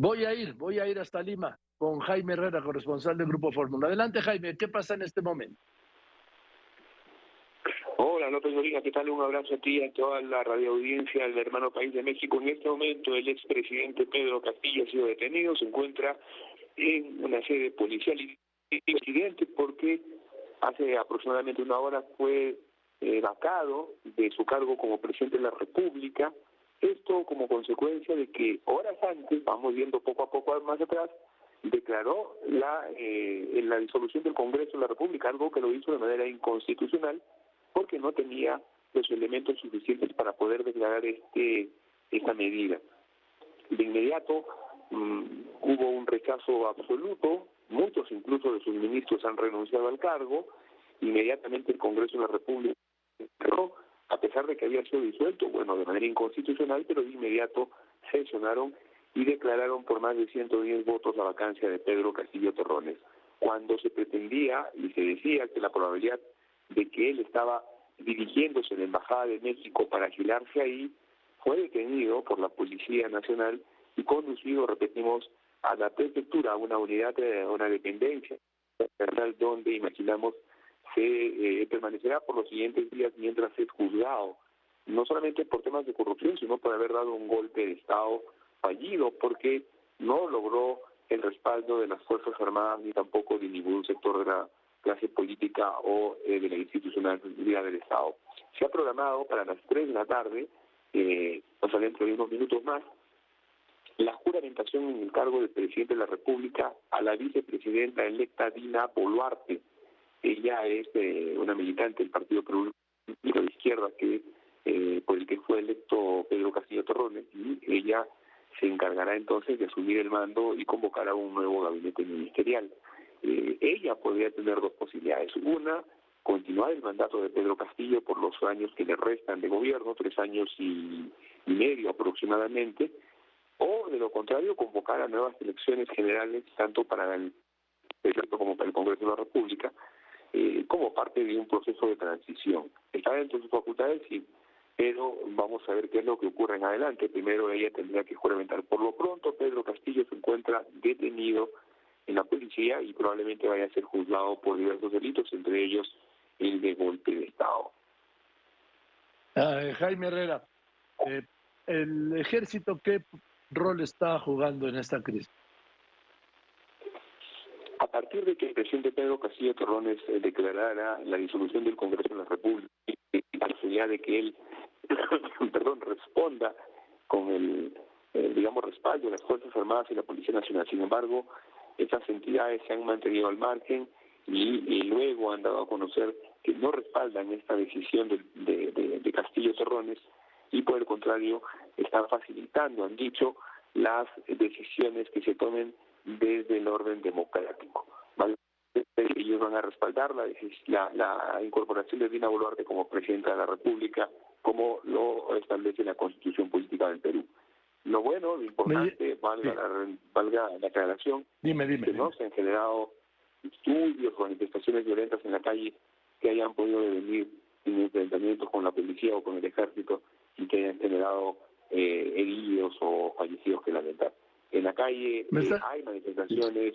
Voy a ir, voy a ir hasta Lima con Jaime Herrera, corresponsal del Grupo Fórmula. Adelante, Jaime, ¿qué pasa en este momento? Hola López Molina, ¿qué tal? Un abrazo a ti y a toda la radioaudiencia del hermano país de México. En este momento el expresidente Pedro Castillo ha sido detenido, se encuentra en una sede policial y incidente porque hace aproximadamente una hora fue eh, vacado de su cargo como presidente de la República. Esto como consecuencia de que horas antes, vamos viendo poco a poco más atrás, declaró la, eh, la disolución del Congreso de la República, algo que lo hizo de manera inconstitucional porque no tenía los elementos suficientes para poder declarar este esta medida. De inmediato mm, hubo un rechazo absoluto, muchos incluso de sus ministros han renunciado al cargo, inmediatamente el Congreso de la República a pesar de que había sido disuelto, bueno, de manera inconstitucional, pero de inmediato sesionaron y declararon por más de 110 votos la vacancia de Pedro Castillo Terrones, cuando se pretendía y se decía que la probabilidad de que él estaba dirigiéndose a la Embajada de México para agilarse ahí, fue detenido por la Policía Nacional y conducido, repetimos, a la prefectura, a una unidad, a una dependencia, donde imaginamos se eh, permanecerá por los siguientes días mientras es juzgado, no solamente por temas de corrupción, sino por haber dado un golpe de Estado fallido, porque no logró el respaldo de las Fuerzas Armadas ni tampoco de ningún sector de la clase política o eh, de la institucionalidad del Estado. Se ha programado para las 3 de la tarde, eh, o sea, dentro de unos minutos más, la juramentación en el cargo del presidente de la República a la vicepresidenta electa Dina Boluarte. Ella es eh, una militante del Partido Perú de Izquierda que eh, por el que fue electo Pedro Castillo Torrones y ella se encargará entonces de asumir el mando y convocar a un nuevo gabinete ministerial. Eh, ella podría tener dos posibilidades. Una, continuar el mandato de Pedro Castillo por los años que le restan de gobierno, tres años y, medio aproximadamente, o de lo contrario, convocar a nuevas elecciones generales, tanto para el como para el Congreso de la República, eh, como parte de un proceso de transición. Está dentro de sus facultades, sí, pero vamos a ver qué es lo que ocurre en adelante. Primero ella tendría que juramentar. Por lo pronto, Pedro Castillo se encuentra detenido en la policía y probablemente vaya a ser juzgado por diversos delitos, entre ellos el de golpe de Estado. Ah, Jaime Herrera, eh, ¿el ejército qué rol está jugando en esta crisis? Partir de que el presidente Pedro Castillo Torrones eh, declarara la disolución del Congreso de la República y la posibilidad de que él, perdón, responda con el, eh, digamos, respaldo de las Fuerzas Armadas y la Policía Nacional. Sin embargo, esas entidades se han mantenido al margen y, luego han dado a conocer que no respaldan esta decisión de, Castillo Terrones y por el contrario están facilitando, han dicho, las decisiones que se tomen desde el orden democrático. Van a respaldar la, la, la incorporación de Dina Boluarte como presidenta de la República, como lo establece la Constitución Política del Perú. Lo bueno, lo importante, valga, la, valga la aclaración, dime, dime, que no se han generado estudios o manifestaciones violentas en la calle que hayan podido venir en enfrentamientos con la policía o con el ejército y que hayan generado eh, heridos o fallecidos que lamentar. En la calle eh, hay manifestaciones,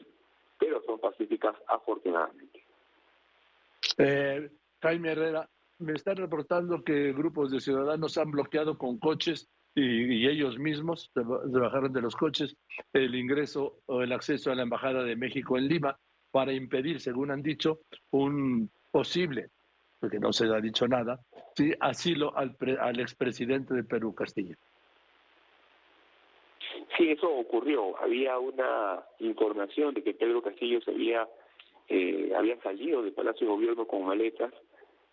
pero son pacíficas afortunadamente. Eh, Jaime Herrera, me están reportando que grupos de ciudadanos han bloqueado con coches y, ellos mismos se, bajaron de los coches el ingreso o el acceso a la Embajada de México en Lima para impedir, según han dicho, un posible, porque no se ha dicho nada, asilo al, al expresidente de Perú, Castillo. Sí, eso ocurrió. Había una información de que Pedro Castillo se había, eh, había salido del Palacio de Gobierno con maletas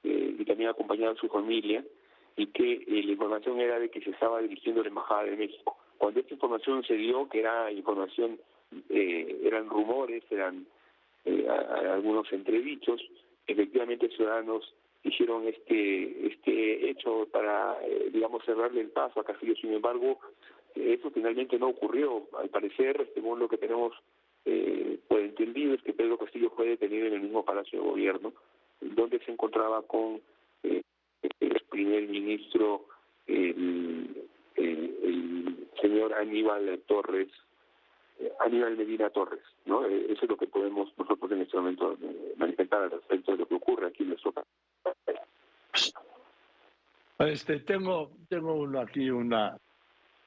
eh, y también acompañado a su familia y que eh, la información era de que se estaba dirigiendo a la Embajada de México. Cuando esta información se dio, que era información, eh, eran rumores, eran eh, algunos entredichos, efectivamente ciudadanos hicieron este este hecho para, digamos, cerrarle el paso a Castillo. Sin embargo, eso finalmente no ocurrió. Al parecer, según lo que tenemos eh, pues entendido, es que Fue detenido en el mismo Palacio de Gobierno, donde se encontraba con el primer ministro, el, señor Aníbal Torres Aníbal Medina Torres. ¿no? Eh, eso es lo que podemos nosotros en este momento eh, manifestar al respecto de lo que ocurre aquí en nuestro país. Este, tengo tengo uno aquí una,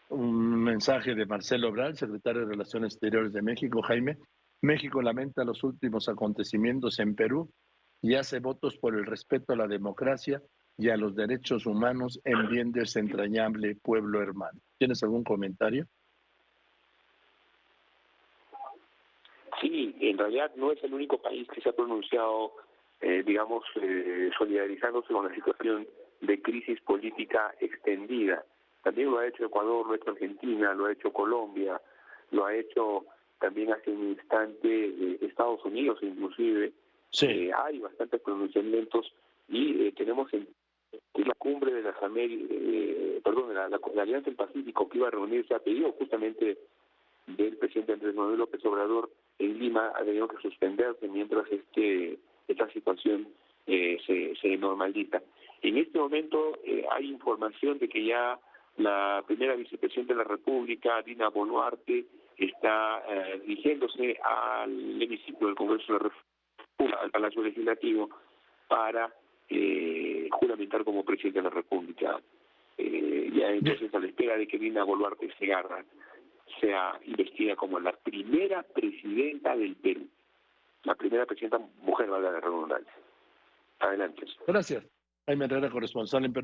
un mensaje de Marcelo Obral, secretario de Relaciones Exteriores de México, Jaime. México lamenta los últimos acontecimientos en Perú y hace votos por el respeto a la democracia y a los derechos humanos en bien de ese entrañable pueblo hermano. ¿Tienes algún comentario? Sí, en realidad no es el único país que se ha pronunciado, eh, digamos, eh, solidarizándose con la situación de crisis política extendida. También lo ha hecho Ecuador, lo ha hecho Argentina, lo ha hecho Colombia, lo ha hecho también hace un instante eh, Estados Unidos inclusive. Sí. Eh, hay bastantes pronunciamientos y tenemos en la cumbre de las Américas, perdón, de la, la, Alianza del Pacífico que iba a reunirse a pedido justamente del presidente Andrés Manuel López Obrador en Lima ha tenido que suspenderse mientras este esta situación eh, se, se normaliza. En este momento eh, hay información de que ya la primera vicepresidenta de la República, Dina Boluarte, está eh, dirigiéndose al hemiciclo del Congreso de la República, al Palacio Legislativo, para eh, juramentar como presidente de la República. Eh, ya entonces a la espera de que Dina Boluarte se agarra sea investida como la primera presidenta del Perú. La primera presidenta mujer, valga la redundancia. Adelante. Gracias. Jaime Herrera, corresponsal en Perú.